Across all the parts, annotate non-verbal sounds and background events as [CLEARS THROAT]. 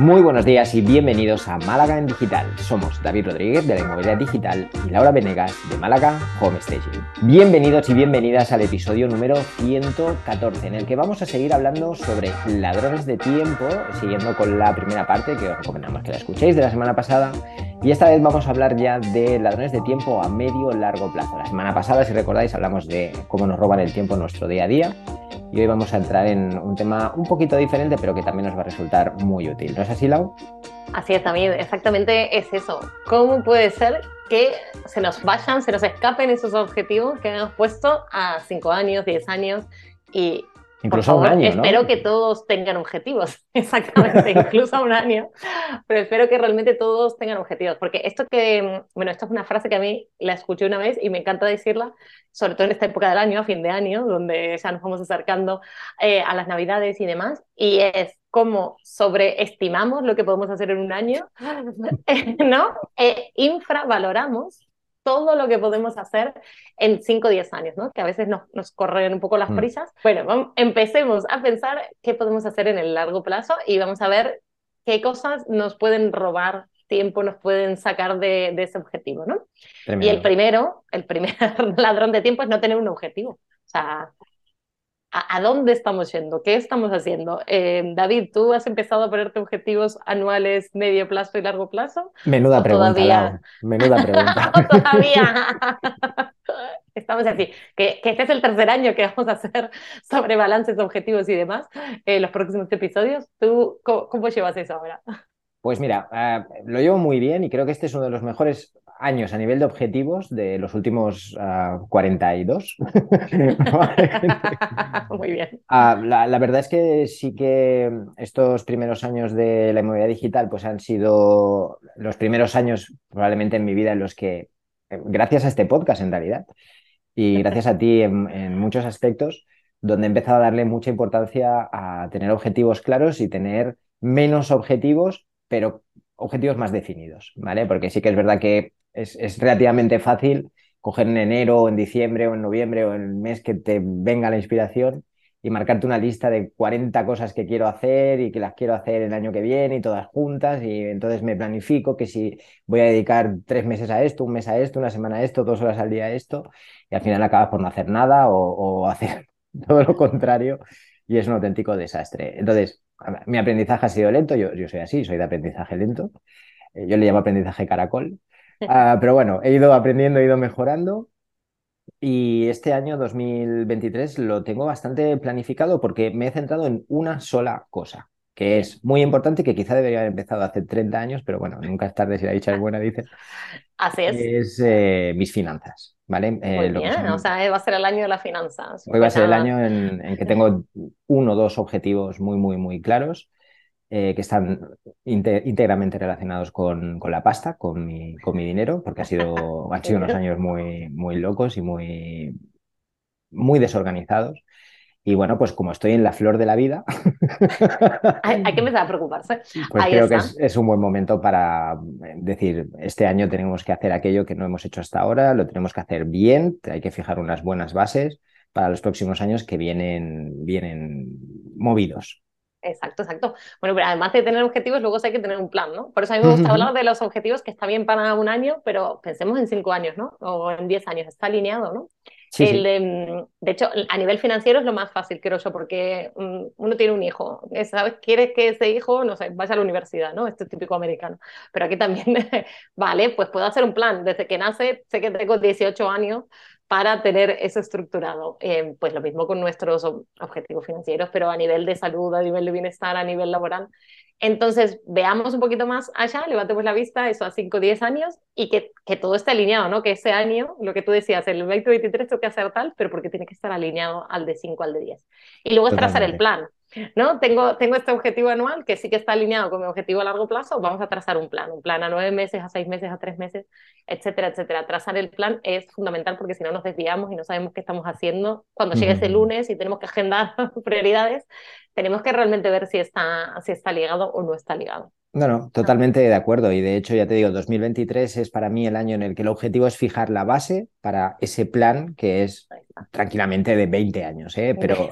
Muy buenos días y bienvenidos a Málaga en Digital. Somos David Rodríguez de la Inmobiliaria Digital y Laura Venegas de Málaga Home Staging. Bienvenidos y bienvenidas al episodio número 114 en el que vamos a seguir hablando sobre ladrones de tiempo, siguiendo con la primera parte que os recomendamos que la escuchéis de la semana pasada. Y esta vez vamos a hablar ya de ladrones de tiempo a medio largo plazo. La semana pasada, si recordáis, hablamos de cómo nos roban el tiempo en nuestro día a día y hoy vamos a entrar en un tema un poquito diferente, pero que también nos va a resultar muy útil. ¿No es así, Lau? Así es, también, exactamente es eso. ¿Cómo puede ser que se nos vayan, se nos escapen esos objetivos que hemos puesto a 5 años, 10 años y Incluso un año, Espero que todos tengan objetivos, [LAUGHS] exactamente, incluso a un año, pero espero que realmente todos tengan objetivos, porque esto que, bueno, esto es una frase que a mí la escuché una vez y me encanta decirla, sobre todo en esta época del año, a fin de año, donde ya nos vamos acercando eh, a las navidades y demás, y es como sobreestimamos lo que podemos hacer en un año, [LAUGHS] ¿no? E infravaloramos todo lo que podemos hacer en 5 o 10 años, ¿no? Que a veces nos, nos corren un poco las mm. prisas. Bueno, vamos, empecemos a pensar qué podemos hacer en el largo plazo y vamos a ver qué cosas nos pueden robar tiempo, nos pueden sacar de, de ese objetivo, ¿no? Y el primero, el primer [LAUGHS] ladrón de tiempo es no tener un objetivo. O sea, ¿A, dónde estamos yendo? ¿Qué estamos haciendo? Eh, David, ¿tú has empezado a ponerte objetivos anuales, medio plazo y largo plazo? Menuda pregunta. Todavía... Menuda pregunta. [LAUGHS] todavía. [LAUGHS] Estamos así. Que, que, este es el tercer año que vamos a hacer sobre balances, objetivos y demás. en los próximos episodios, ¿tú cómo, llevas eso ahora? Pues mira, eh, lo llevo muy bien y creo que este es uno de los mejores años a nivel de objetivos de los últimos 42. Ah, [LAUGHS] [LAUGHS] Muy bien. Ah, la, verdad es que sí que estos primeros años de la inmobiliaria digital pues han sido los primeros años probablemente en mi vida en los que, eh, gracias a este podcast en realidad, y [LAUGHS] gracias a ti en muchos aspectos, donde he empezado a darle mucha importancia a tener objetivos claros y tener menos objetivos, pero objetivos más definidos, ¿vale? Porque sí que es verdad que es, relativamente fácil coger en enero o en diciembre o en noviembre o en el mes que te venga la inspiración y marcarte una lista de 40 cosas que quiero hacer y que las quiero hacer el año que viene y todas juntas. Y entonces me planifico que si voy a dedicar tres meses a esto, un mes a esto, una semana a esto, dos horas al día a esto y al final acabas por no hacer nada o, hacer [LAUGHS] todo lo contrario y es un auténtico desastre. Entonces, mi aprendizaje ha sido lento, yo, yo soy así, soy de aprendizaje lento, eh, yo le llamo aprendizaje caracol Ah, pero bueno, he ido aprendiendo, he ido mejorando. Y este año 2023 lo tengo bastante planificado porque me he centrado en una sola cosa, que es muy importante, que quizá debería haber empezado hace 30 años, pero bueno, nunca es tarde si la dicha es buena, dice. [LAUGHS] Así es. Es eh, mis finanzas, ¿vale? Eh, muy bien, o sea, va a ser el año de las finanzas. Hoy va a ser el año en que tengo [LAUGHS] uno o dos objetivos muy, muy, muy claros. Eh, que están íntegramente relacionados con, con, la pasta, con mi, con mi dinero, porque ha sido, [LAUGHS] han sido unos años muy, muy locos y muy, muy desorganizados. Y bueno, pues como estoy en la flor de la vida. [LAUGHS] hay, que empezar a preocuparse. Pues creo que es, es, un buen momento para decir, este año tenemos que hacer aquello que no hemos hecho hasta ahora, lo tenemos que hacer bien, hay que fijar unas buenas bases para los próximos años que vienen, vienen movidos. Exacto, exacto. Bueno, pero además de tener objetivos, luego hay que tener un plan, ¿no? Por eso a mí me gusta hablar de los objetivos que está bien para un año, pero pensemos en cinco años, ¿no? O en diez años, está alineado, ¿no? Sí, de, hecho, a nivel financiero es lo más fácil, creo yo, porque mm, uno tiene un hijo, ¿sabes? Quieres que ese hijo, no sé, vaya a la universidad, ¿no? Esto es típico americano. Pero aquí también, [LAUGHS] vale, pues puedo hacer un plan. Desde que nace, sé que tengo 18 años, para tener eso estructurado. Eh, pues lo mismo con nuestros objetivos financieros, pero a nivel de salud, a nivel de bienestar, a nivel laboral. Entonces, veamos un poquito más allá, levantemos la vista, eso a 5 o 10 años, y que, que todo esté alineado, ¿no? Que ese año, lo que tú decías, el 2023 tengo que hacer tal, pero porque tiene que estar alineado al de 5 al de 10. Y luego es trazar el plan. ¿No? Tengo, tengo este objetivo anual que sí que está alineado con mi objetivo a largo plazo, vamos a trazar un plan, un plan a nueve meses, a seis meses, a tres meses, etcétera, etcétera. Trazar el plan es fundamental porque si no nos desviamos y no sabemos qué estamos haciendo. Cuando llegue ese lunes y tenemos que agendar [LAUGHS] prioridades, tenemos que realmente ver si está, si está ligado o no está ligado. No, no, totalmente de acuerdo. Y de hecho, ya te digo, 2023 es para mí el año en el que el objetivo es fijar la base para ese plan que es tranquilamente de 20 años, ¿eh? pero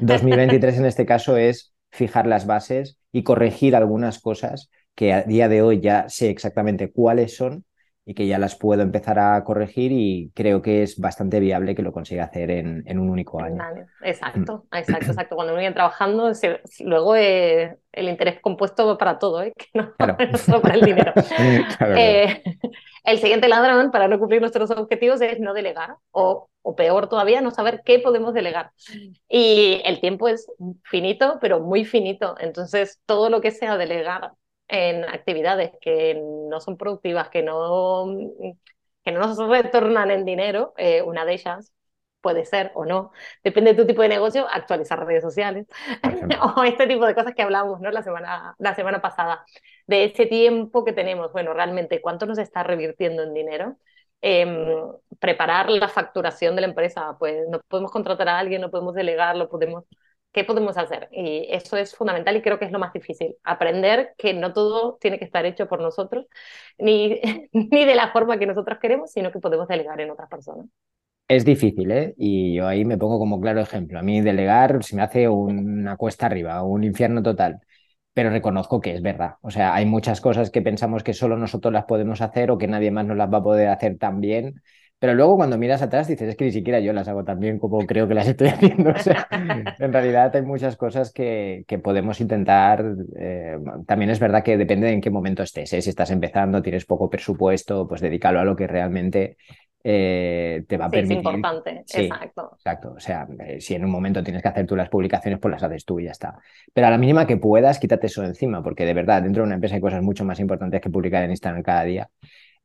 2023 eh, en este caso es fijar las bases y corregir algunas cosas que a día de hoy ya sé exactamente cuáles son y que ya las puedo empezar a corregir y creo que es bastante viable que lo consiga hacer en, en un único año. Exacto, mm. exacto, exacto. Cuando uno viene trabajando, luego eh, el interés compuesto para todo, ¿eh? [LAUGHS] que no, [LAUGHS] solo para el dinero. [LAUGHS] Eh, el siguiente ladrón para no cumplir nuestros objetivos es no delegar o, o peor todavía, no saber qué podemos delegar. Y el tiempo es finito, pero muy finito. Entonces, todo lo que sea delegar en actividades que no son productivas, que no, que no nos retornan en dinero, eh, una de ellas puede ser o no, depende de tu tipo de negocio, actualizar redes sociales [LAUGHS] o este tipo de cosas que hablamos ¿no? la, semana, la semana pasada, de ese tiempo que tenemos, bueno, realmente cuánto nos está revirtiendo en dinero. Em, preparar la facturación de la empresa, pues no podemos contratar a alguien, no podemos delegarlo, podemos ¿Qué podemos hacer? Y eso es fundamental y creo que es lo más difícil. Aprender que no todo tiene que estar hecho por nosotros, ni, [LAUGHS] ni de la forma que nosotros queremos, sino que podemos delegar en otras personas. Es difícil, ¿eh? Y yo ahí me pongo como claro ejemplo. A mí delegar se me hace una cuesta arriba, un infierno total. Pero reconozco que es verdad. O sea, hay muchas cosas que pensamos que solo nosotros las podemos hacer o que nadie más nos las va a poder hacer tan bien pero luego cuando miras atrás dices, es que ni siquiera yo las hago tan bien como creo que las estoy [LAUGHS] haciendo. O sea, en realidad hay muchas cosas que, que podemos intentar. Eh, también es verdad que depende de en qué momento estés. ¿eh? Si estás empezando, tienes poco presupuesto, pues dedícalo a lo que realmente eh, te va a permitir. Es importante, exacto. Exacto. O sea, si en un momento tienes que hacer tú las publicaciones, pues las haces tú y ya está. Pero a la mínima que puedas, quítate eso encima, porque de verdad, dentro de una empresa hay cosas mucho más importantes que publicar en Instagram cada día.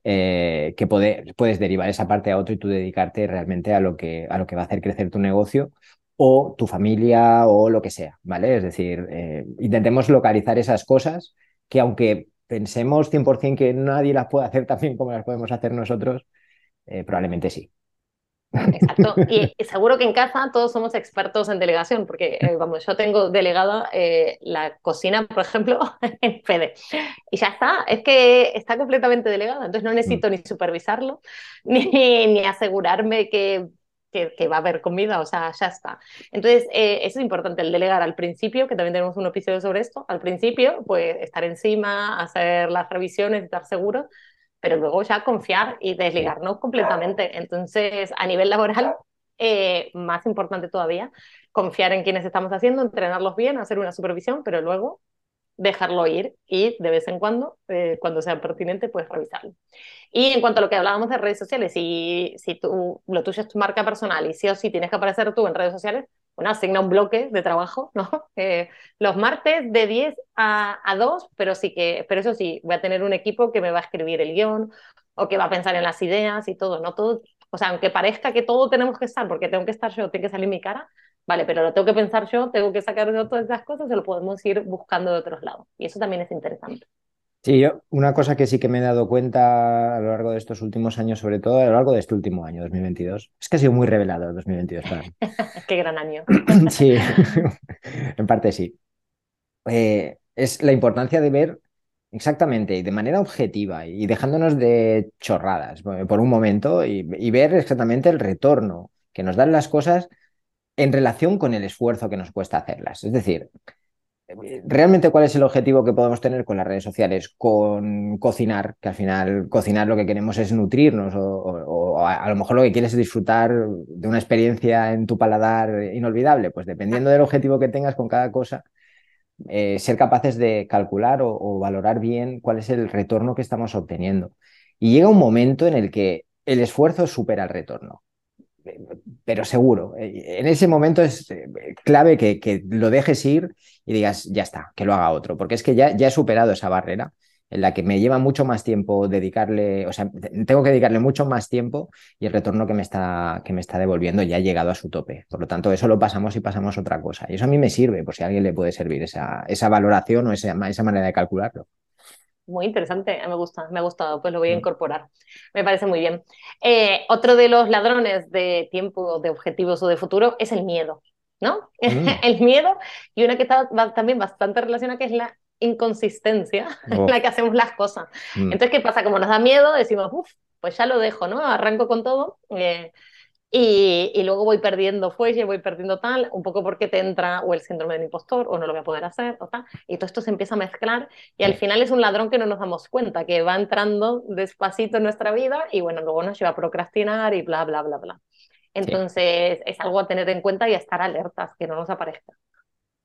Eh, que puedes derivar esa parte a otro y tú dedicarte realmente a lo, que, a lo que va a hacer crecer tu negocio o tu familia o lo que sea, ¿vale? Es decir, eh, intentemos localizar esas cosas que aunque pensemos 100% que nadie las puede hacer tan bien como las podemos hacer nosotros, eh, probablemente sí. Exacto. Y seguro que en casa todos somos expertos en delegación, porque eh, vamos, yo tengo delegada eh, la cocina, por ejemplo, [LAUGHS] en Fede. Y ya está, es que está completamente delegada, entonces no necesito ni supervisarlo, [LAUGHS] ni, ni asegurarme que, que, va a haber comida, o sea, ya está. Entonces, eh, eso es importante, el delegar al principio, que también tenemos un episodio sobre esto, al principio, pues estar encima, hacer las revisiones, estar seguro, pero luego ya confiar y desligarnos completamente. Entonces, a nivel laboral, eh, más importante todavía, confiar en quienes estamos haciendo, entrenarlos bien, hacer una supervisión, pero luego dejarlo ir y de vez en cuando, eh, cuando sea pertinente, puedes revisarlo. Y en cuanto a lo que hablábamos de redes sociales, si, si tú, lo tuyo es tu marca personal y sí o sí tienes que aparecer tú en redes sociales, bueno, asigna un bloque de trabajo, [LAUGHS] ¿no? Eh, los martes de 10 a, a 2, pero sí que, pero eso sí, voy a tener un equipo que me va a escribir el guion o que va a pensar en las ideas y todo, ¿no? Todo, o sea, aunque parezca que todo tenemos que estar, porque tengo que estar yo, tiene que salir mi cara, vale, pero lo tengo que pensar yo, tengo que sacar yo todas esas cosas, se lo podemos ir buscando de otros lados. Y eso también es interesante. Sí, yo, una cosa que sí que me he dado cuenta a lo largo de estos últimos años, sobre todo a lo largo de este último año, 2022, es que ha sido muy revelado el 2022 para mí. [LAUGHS] Qué gran año. [CLEARS THROAT] sí, [LAUGHS] en parte sí. Eh, es la importancia de ver exactamente y de manera objetiva y dejándonos de chorradas por un momento y, y ver exactamente el retorno que nos dan las cosas en relación con el esfuerzo que nos cuesta hacerlas. Es decir, realmente cuál es el objetivo que podemos tener con las redes sociales, con cocinar, que al final cocinar lo que queremos es nutrirnos o, a, lo mejor lo que quieres es disfrutar de una experiencia en tu paladar inolvidable, pues dependiendo del objetivo que tengas con cada cosa, eh, ser capaces de calcular o valorar bien cuál es el retorno que estamos obteniendo. Y llega un momento en el que el esfuerzo supera el retorno pero seguro. En ese momento es eh, clave que, lo dejes ir y digas, ya está, que lo haga otro, porque es que ya, ya he superado esa barrera en la que me lleva mucho más tiempo dedicarle, o sea, tengo que dedicarle mucho más tiempo y el retorno que me está, que me está devolviendo ya ha llegado a su tope. Por lo tanto, eso lo pasamos y pasamos otra cosa. Y eso a mí me sirve, por si a alguien le puede servir esa, esa valoración o esa, esa manera de calcularlo. Muy interesante, me gusta, me ha gustado, pues lo voy a mm. incorporar. Me parece muy bien. Eh, otro de los ladrones de tiempo, de objetivos o de futuro es el miedo, ¿no? [LAUGHS] Mm. el miedo y una que está también bastante relacionada que es la inconsistencia [LAUGHS] en la que hacemos las cosas. Mm. Entonces, ¿qué pasa? Como nos da miedo, decimos, uff, pues ya lo dejo, ¿no? Arranco con todo. Eh, y, luego voy perdiendo fuelle, voy perdiendo tal, un poco porque te entra o el síndrome del impostor o no lo voy a poder hacer o tal, y todo esto se empieza a mezclar y al final es un ladrón que no nos damos cuenta, que va entrando despacito en nuestra vida y bueno, luego nos lleva a procrastinar y bla, bla, bla, bla. Entonces es algo a tener en cuenta y a estar alertas, que no nos aparezca.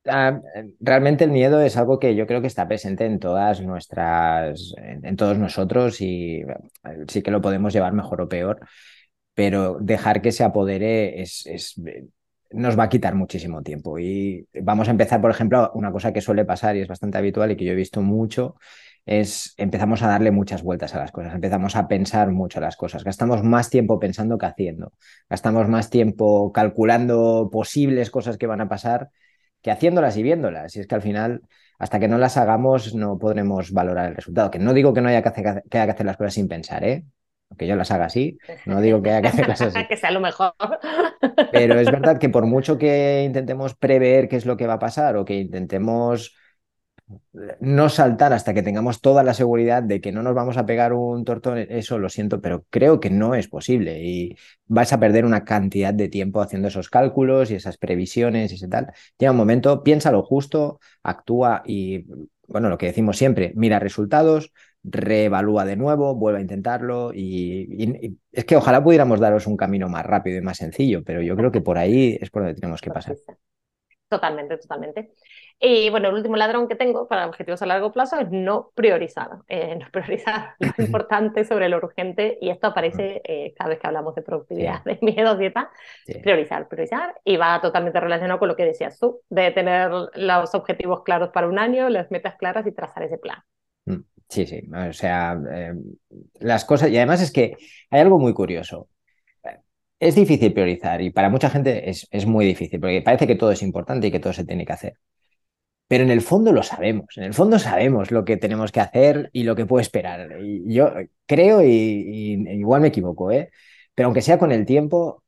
Ah, realmente el miedo es algo que yo creo que está presente en todas nuestras, en, todos nosotros y eh, sí que lo podemos llevar mejor o peor pero dejar que se apodere es, nos va a quitar muchísimo tiempo. Y vamos a empezar, por ejemplo, una cosa que suele pasar y es bastante habitual y que yo he visto mucho, es empezamos a darle muchas vueltas a las cosas, empezamos a pensar mucho las cosas, gastamos más tiempo pensando que haciendo, gastamos más tiempo calculando posibles cosas que van a pasar que haciéndolas y viéndolas. Y es que al final, hasta que no las hagamos, no podremos valorar el resultado. Que no digo que no haya que hacer, que haya que hacer las cosas sin pensar, ¿eh? Que yo las haga así, no digo que haya que [LAUGHS] hacerlas así. [LAUGHS] que sea lo mejor. Pero es verdad que por mucho que intentemos prever qué es lo que va a pasar o que intentemos no saltar hasta que tengamos toda la seguridad de que no nos vamos a pegar un tortón, eso lo siento, pero creo que no es posible y vas a perder una cantidad de tiempo haciendo esos cálculos y esas previsiones y ese tal. Llega un momento, piensa lo justo, actúa y, bueno, lo que decimos siempre, mira resultados, reevalúa de nuevo, vuelve a intentarlo y, es que ojalá pudiéramos daros un camino más rápido y más sencillo, pero yo creo que por ahí es por donde tenemos que pasar. Totalmente, totalmente. Y bueno, el último ladrón que tengo para objetivos a largo plazo es no priorizar, eh, no [LAUGHS] priorizar lo importante sobre lo urgente y esto aparece eh, cada vez que hablamos de productividad, [LAUGHS] de miedo, dieta, priorizar, priorizar y va totalmente relacionado con lo que decías tú, de tener los objetivos claros para un año, las metas claras y trazar ese plan. Sí, sí, o sea, eh, las cosas, y además es que hay algo muy curioso. Es difícil priorizar y para mucha gente es, es muy difícil porque parece que todo es importante y que todo se tiene que hacer. Pero en el fondo lo sabemos, en el fondo sabemos lo que tenemos que hacer y lo que puede esperar. Y yo creo, y, y igual me equivoco, ¿eh? pero aunque sea con el tiempo,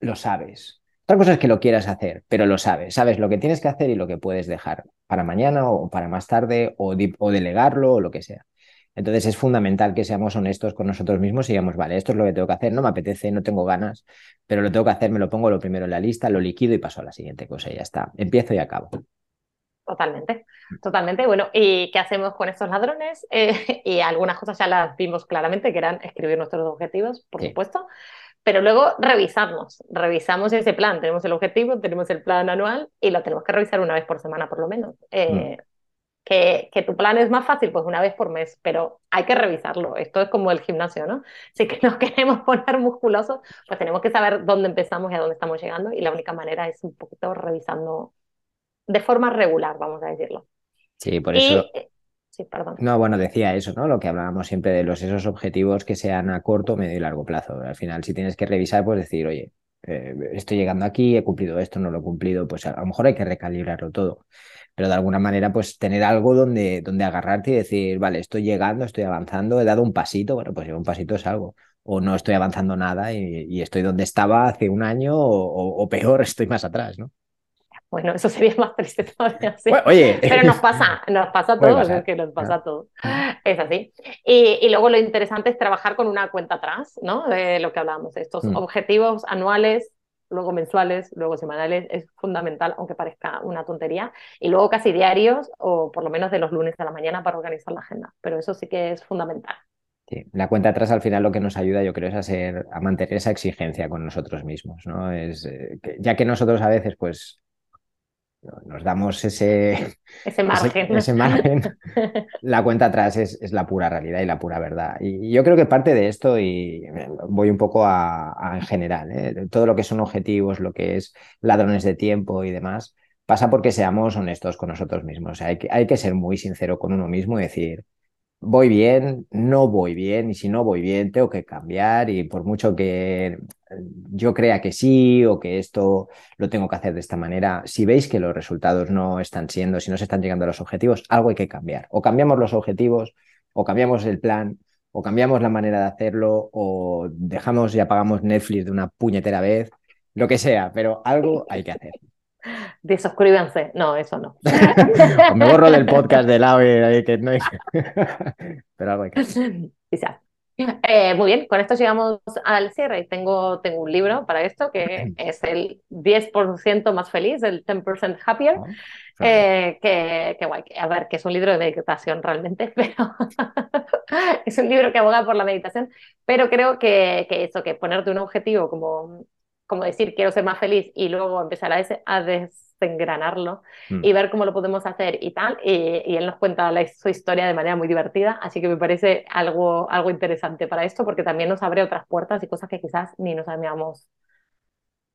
lo sabes. Otra cosa es que lo quieras hacer, pero lo sabes. Sabes lo que tienes que hacer y lo que puedes dejar para mañana o para más tarde o, o delegarlo o lo que sea. Entonces es fundamental que seamos honestos con nosotros mismos y digamos, vale, esto es lo que tengo que hacer, no me apetece, no tengo ganas, pero lo tengo que hacer, me lo pongo lo primero en la lista, lo liquido y paso a la siguiente cosa y ya está. Empiezo y acabo. Totalmente, totalmente. Bueno, ¿y qué hacemos con estos ladrones? [LAUGHS] Eh, y algunas cosas ya las vimos claramente, que eran escribir nuestros objetivos, por supuesto, pero luego revisarnos, revisamos ese plan, tenemos el objetivo, tenemos el plan anual y lo tenemos que revisar una vez por semana por lo menos. Eh, mm. que, que, tu plan es más fácil, pues una vez por mes, pero hay que revisarlo. Esto es como el gimnasio, ¿no? Si que nos [LAUGHS] queremos poner musculosos, pues tenemos que saber dónde empezamos y a dónde estamos llegando y la única manera es un poquito revisando de forma regular, vamos a decirlo. Sí, por eso. Eh, no, bueno, decía eso, ¿no? Lo que hablábamos siempre de los esos objetivos que sean a corto, medio y largo plazo. Al final, si tienes que revisar, pues decir, oye, eh, estoy llegando aquí, he cumplido esto, no lo he cumplido, pues a, lo mejor hay que recalibrarlo todo. Pero de alguna manera, pues tener algo donde, donde agarrarte y decir, vale, estoy llegando, estoy avanzando, he dado un pasito, bueno, pues un pasito es algo. O no estoy avanzando nada y, estoy donde estaba hace un año o peor, [LAUGHS] estoy más atrás, ¿no? Bueno, eso sería más triste todavía. oye. Pero nos pasa, nos pasa a todos, es que nos pasa a todos. Es así. Y, luego lo interesante es trabajar con una cuenta atrás, ¿no? De lo que hablábamos, estos mm. objetivos anuales, luego mensuales, luego semanales, es fundamental, aunque parezca una tontería. Y luego casi diarios, o por lo menos de los lunes a la mañana para organizar la agenda. Pero eso sí que es fundamental. Sí, la cuenta atrás al final lo que nos ayuda, yo creo, es a, ser, a mantener esa exigencia con nosotros mismos, ¿no? Es, eh, ya que nosotros a veces, pues, nos damos [LAUGHS] ese, ese margen. Ese, margen. [LAUGHS] La cuenta atrás es, es, la pura realidad y la pura verdad. Y yo creo que parte de esto, y voy un poco a, en general, ¿eh? todo lo que son objetivos, lo que es ladrones de tiempo y demás, pasa porque seamos honestos con nosotros mismos. hay, que, hay que ser muy sincero con uno mismo y decir, voy bien, no voy bien, y si no voy bien, tengo que cambiar, y por mucho que yo crea que sí o que esto lo tengo que hacer de esta manera, si veis que los resultados no están siendo, si no se están llegando a los objetivos, algo hay que cambiar. O cambiamos los objetivos, o cambiamos el plan, o cambiamos la manera de hacerlo, o dejamos y apagamos Netflix de una puñetera vez, lo que sea, pero algo hay que hacer. Desuscríbanse. No, eso no. [LAUGHS] me borro del podcast de lado y que no hay... [LAUGHS] Pero algo hay que hacer. [LAUGHS] Eh, muy bien, con esto llegamos al cierre. Tengo, tengo un libro para esto que [CLEARS THROAT] es el 10% más feliz, el 10% happier. Ah, eh, que, que, guay, a ver, que es un libro de meditación realmente, pero es un libro que aboga por la meditación, pero creo que, que eso, que ponerte un objetivo como, como decir quiero ser más feliz y luego empezar a, ese, a engranarlo mm. y ver cómo lo podemos hacer y tal. Y, él nos cuenta la, su historia de manera muy divertida, así que me parece algo, algo interesante para esto porque también nos abre otras puertas y cosas que quizás ni nos habíamos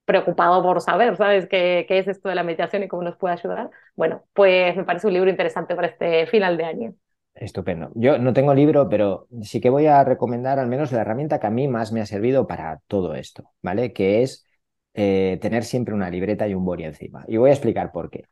preocupado por saber, ¿sabes? ¿Qué, ¿Qué es esto de la meditación y cómo nos puede ayudar? Bueno, pues me parece un libro interesante para este final de año. Estupendo. Yo no tengo libro, pero sí que voy a recomendar al menos la herramienta que a mí más me ha servido para todo esto, ¿vale? Que es eh, tener siempre una libreta y un boli encima. Y voy a explicar por qué.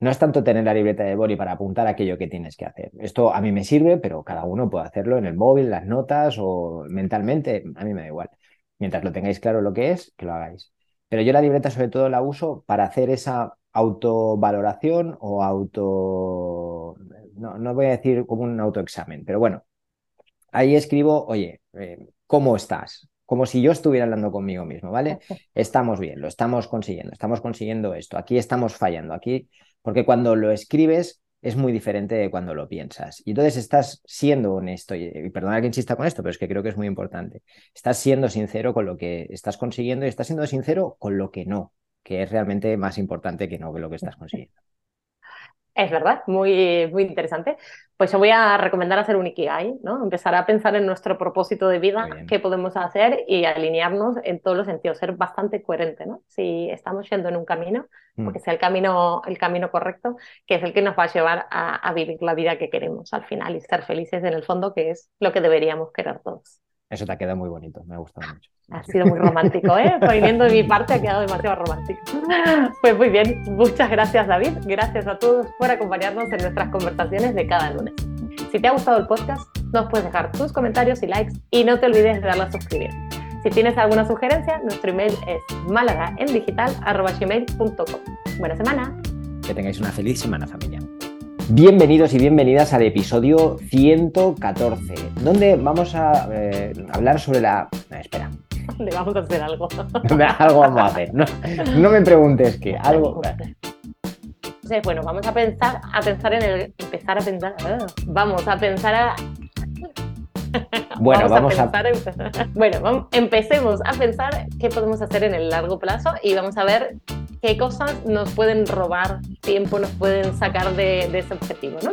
No es tanto tener la libreta de boli para apuntar aquello que tienes que hacer. Esto a mí me sirve, pero cada uno puede hacerlo en el móvil, las notas o mentalmente. A mí me da igual. Mientras lo tengáis claro lo que es, que lo hagáis. Pero yo la libreta sobre todo la uso para hacer esa autovaloración o auto... No, no voy a decir como un autoexamen, pero bueno, ahí escribo, oye, eh, ¿cómo estás? como si yo estuviera hablando conmigo mismo, ¿vale? [LAUGHS] Estamos bien, lo estamos consiguiendo, estamos consiguiendo esto, aquí estamos fallando, aquí, porque cuando lo escribes es muy diferente de cuando lo piensas. Y entonces estás siendo honesto, y, perdona que insista con esto, pero es que creo que es muy importante. Estás siendo sincero con lo que estás consiguiendo y estás siendo sincero con lo que no, que es realmente más importante que no que lo que estás consiguiendo. Es verdad, muy, muy interesante. Pues yo voy a recomendar hacer un Ikigai, ¿no? Empezar a pensar en nuestro propósito de vida, qué podemos hacer y alinearnos en todos los sentidos, ser bastante coherente, ¿no? Si estamos yendo en un camino, mm. porque sea el camino, el camino correcto, que es el que nos va a llevar a, a vivir la vida que queremos al final y ser felices en el fondo, que es lo que deberíamos querer todos. Eso te ha quedado muy bonito, me ha gustado mucho. Ha sido muy romántico, ¿eh? viendo de mi parte, ha quedado demasiado romántico. Pues muy bien, muchas gracias David, gracias a todos por acompañarnos en nuestras conversaciones de cada lunes. Si te ha gustado el podcast, nos puedes dejar tus comentarios y likes y no te olvides de darle a suscribir. Si tienes alguna sugerencia, nuestro email es malagaendigital.gmail.com. Buena semana. Que tengáis una feliz semana familia. Bienvenidos y bienvenidas al episodio 114, donde vamos a eh, hablar sobre la... espera. Le vamos a hacer algo. [LAUGHS] algo vamos a hacer. No, me preguntes qué. Algo... Entonces, bueno, vamos a pensar, a pensar en el... Empezar a pensar... Ah, vamos a pensar a... Bueno, vamos, a, pensar [LAUGHS] Bueno, empecemos a pensar qué podemos hacer en el largo plazo y vamos a ver qué cosas nos pueden robar tiempo, nos pueden sacar de, ese objetivo, ¿no?